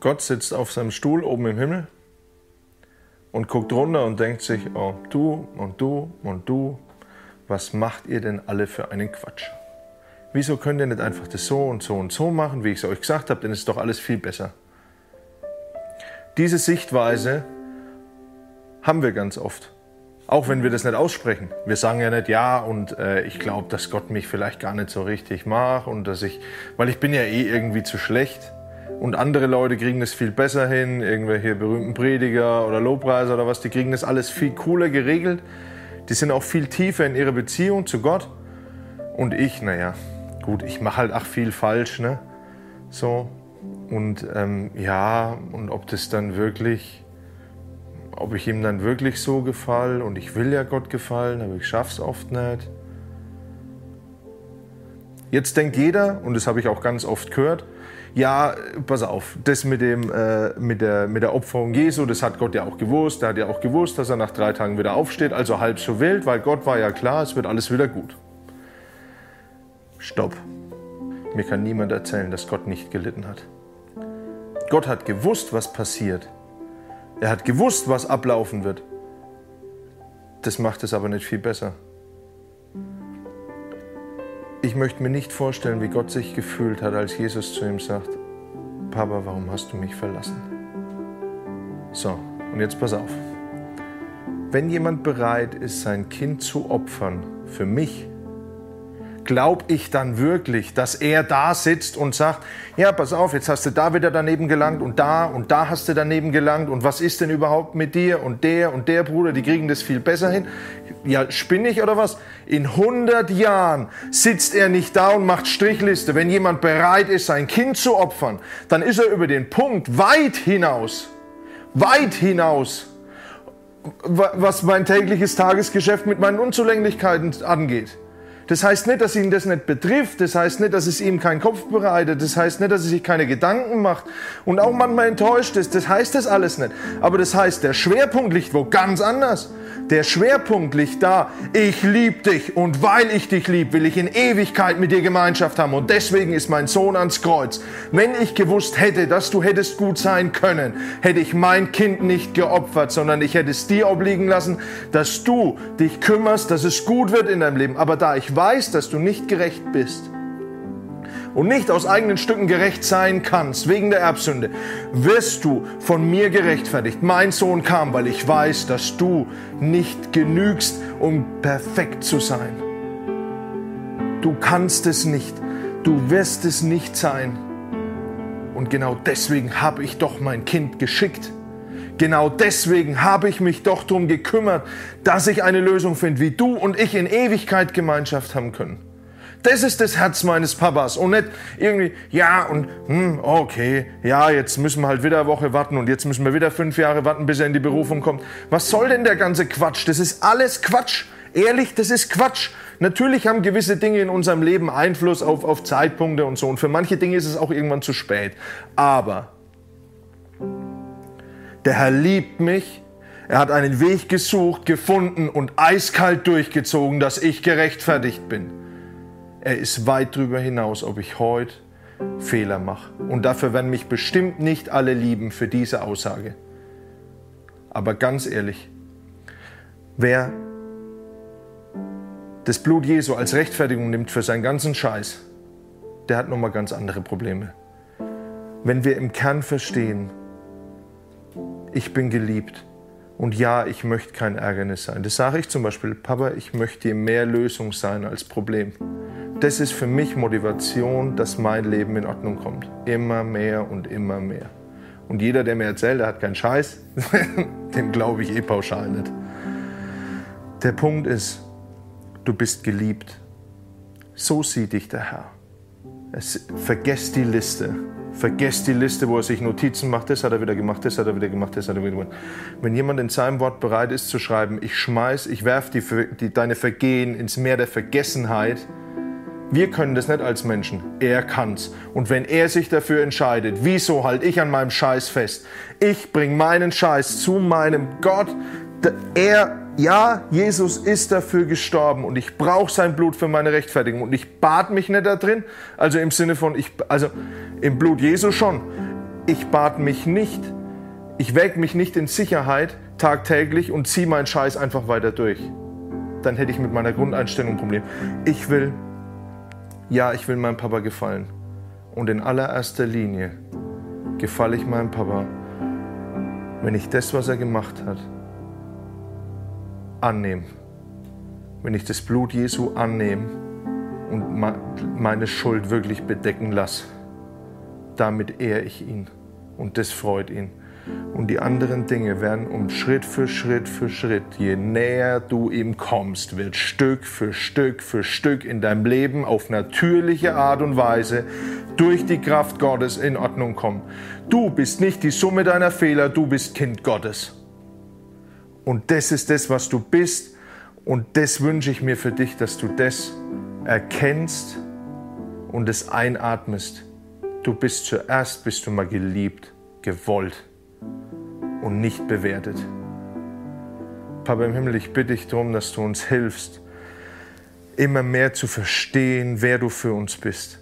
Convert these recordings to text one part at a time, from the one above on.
Gott sitzt auf seinem Stuhl oben im Himmel und guckt runter und denkt sich, oh, du und du und du, was macht ihr denn alle für einen Quatsch? Wieso könnt ihr nicht einfach das so und so und so machen, wie ich es euch gesagt habe, denn es ist doch alles viel besser. Diese Sichtweise haben wir ganz oft. Auch wenn wir das nicht aussprechen. Wir sagen ja nicht, ja, und äh, ich glaube, dass Gott mich vielleicht gar nicht so richtig mag und dass ich, weil ich bin ja eh irgendwie zu schlecht und andere Leute kriegen das viel besser hin, irgendwelche berühmten Prediger oder Lobpreiser oder was, die kriegen das alles viel cooler geregelt. Die sind auch viel tiefer in ihrer Beziehung zu Gott. Und ich, naja, gut, ich mache halt auch viel falsch, ne? So. Und ähm, ja, und ob das dann wirklich ob ich ihm dann wirklich so gefalle und ich will ja Gott gefallen, aber ich schaffe es oft nicht. Jetzt denkt jeder, und das habe ich auch ganz oft gehört, ja, pass auf, das mit, dem, äh, mit, der, mit der Opferung Jesu, das hat Gott ja auch gewusst. Er hat ja auch gewusst, dass er nach drei Tagen wieder aufsteht, also halb so wild, weil Gott war ja klar, es wird alles wieder gut. Stopp. Mir kann niemand erzählen, dass Gott nicht gelitten hat. Gott hat gewusst, was passiert. Er hat gewusst, was ablaufen wird. Das macht es aber nicht viel besser. Ich möchte mir nicht vorstellen, wie Gott sich gefühlt hat, als Jesus zu ihm sagt, Papa, warum hast du mich verlassen? So, und jetzt pass auf. Wenn jemand bereit ist, sein Kind zu opfern für mich, glaube ich dann wirklich, dass er da sitzt und sagt, ja, pass auf, jetzt hast du da wieder daneben gelangt und da und da hast du daneben gelangt und was ist denn überhaupt mit dir und der und der Bruder, die kriegen das viel besser hin. Ja, spinne ich oder was? In 100 Jahren sitzt er nicht da und macht Strichliste. Wenn jemand bereit ist, sein Kind zu opfern, dann ist er über den Punkt weit hinaus, weit hinaus, was mein tägliches Tagesgeschäft mit meinen Unzulänglichkeiten angeht. Das heißt nicht, dass ihn das nicht betrifft. Das heißt nicht, dass es ihm keinen Kopf bereitet. Das heißt nicht, dass er sich keine Gedanken macht und auch manchmal enttäuscht ist. Das heißt das alles nicht. Aber das heißt, der Schwerpunkt liegt wo ganz anders. Der Schwerpunkt liegt da, ich liebe dich und weil ich dich liebe, will ich in Ewigkeit mit dir Gemeinschaft haben und deswegen ist mein Sohn ans Kreuz. Wenn ich gewusst hätte, dass du hättest gut sein können, hätte ich mein Kind nicht geopfert, sondern ich hätte es dir obliegen lassen, dass du dich kümmerst, dass es gut wird in deinem Leben. Aber da ich dass du nicht gerecht bist, und nicht aus eigenen Stücken gerecht sein kannst, wegen der Erbsünde, wirst du von mir gerechtfertigt. Mein Sohn kam, weil ich weiß, dass du nicht genügst, um perfekt zu sein. Du kannst es nicht. Du wirst es nicht sein. Und genau deswegen habe ich doch mein Kind geschickt. Genau deswegen habe ich mich doch darum gekümmert, dass ich eine Lösung finde, wie du und ich in Ewigkeit Gemeinschaft haben können. Das ist das Herz meines Papas und nicht irgendwie, ja und hm, okay, ja, jetzt müssen wir halt wieder eine Woche warten und jetzt müssen wir wieder fünf Jahre warten, bis er in die Berufung kommt. Was soll denn der ganze Quatsch? Das ist alles Quatsch. Ehrlich, das ist Quatsch. Natürlich haben gewisse Dinge in unserem Leben Einfluss auf, auf Zeitpunkte und so und für manche Dinge ist es auch irgendwann zu spät. Aber der Herr liebt mich er hat einen Weg gesucht, gefunden und eiskalt durchgezogen, dass ich gerechtfertigt bin. Er ist weit darüber hinaus, ob ich heute Fehler mache. Und dafür werden mich bestimmt nicht alle lieben für diese Aussage. Aber ganz ehrlich, wer das Blut Jesu als Rechtfertigung nimmt für seinen ganzen Scheiß, der hat nochmal ganz andere Probleme. Wenn wir im Kern verstehen, ich bin geliebt und ja, ich möchte kein Ärgernis sein. Das sage ich zum Beispiel, Papa, ich möchte dir mehr Lösung sein als Problem. Das ist für mich Motivation, dass mein Leben in Ordnung kommt. Immer mehr und immer mehr. Und jeder, der mir erzählt, er hat keinen Scheiß, dem glaube ich eh pauschal nicht. Der Punkt ist, du bist geliebt. So sieht dich der Herr. Es, vergesst die Liste. Vergesst die Liste, wo er sich Notizen macht. Das hat er wieder gemacht, das hat er wieder gemacht, das hat er wieder gemacht. Wenn jemand in seinem Wort bereit ist zu schreiben, ich schmeiß, ich werf die, die, deine Vergehen ins Meer der Vergessenheit, wir können das nicht als Menschen. Er kann's. Und wenn er sich dafür entscheidet, wieso halte ich an meinem Scheiß fest? Ich bringe meinen Scheiß zu meinem Gott. Er, ja, Jesus ist dafür gestorben und ich brauche sein Blut für meine Rechtfertigung und ich bat mich nicht da drin. Also im Sinne von, ich, also im Blut Jesu schon. ich bat mich nicht, ich wäge mich nicht in Sicherheit tagtäglich und ziehe meinen Scheiß einfach weiter durch. Dann hätte ich mit meiner Grundeinstellung ein Problem. Ich will, ja, ich will meinem Papa gefallen. Und in allererster Linie gefalle ich meinem Papa, wenn ich das, was er gemacht hat, annehme. Wenn ich das Blut Jesu annehme und meine Schuld wirklich bedecken lasse. Damit ehre ich ihn und das freut ihn. Und die anderen Dinge werden um Schritt für Schritt für Schritt, je näher du ihm kommst, wird Stück für Stück für Stück in deinem Leben auf natürliche Art und Weise durch die Kraft Gottes in Ordnung kommen. Du bist nicht die Summe deiner Fehler, du bist Kind Gottes. Und das ist das, was du bist. Und das wünsche ich mir für dich, dass du das erkennst und es einatmest. Du bist zuerst, bist du mal geliebt, gewollt und nicht bewertet. Papa im Himmel, ich bitte dich darum, dass du uns hilfst, immer mehr zu verstehen, wer du für uns bist.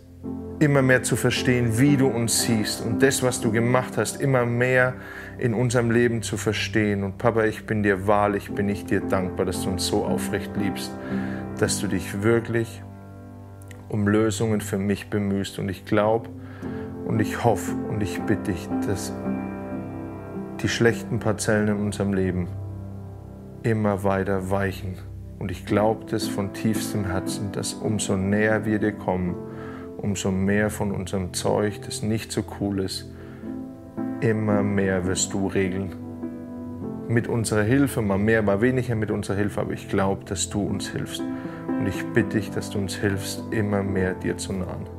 Immer mehr zu verstehen, wie du uns siehst und das, was du gemacht hast, immer mehr in unserem Leben zu verstehen. Und Papa, ich bin dir wahrlich, bin ich dir dankbar, dass du uns so aufrecht liebst, dass du dich wirklich um Lösungen für mich bemühst. Und ich glaube und ich hoffe und ich bitte dich, dass die schlechten Parzellen in unserem Leben immer weiter weichen. Und ich glaube das von tiefstem Herzen, dass umso näher wir dir kommen, umso mehr von unserem Zeug, das nicht so cool ist, immer mehr wirst du regeln. Mit unserer Hilfe, mal mehr, mal weniger mit unserer Hilfe, aber ich glaube, dass du uns hilfst. Und ich bitte dich, dass du uns hilfst, immer mehr dir zu nahen.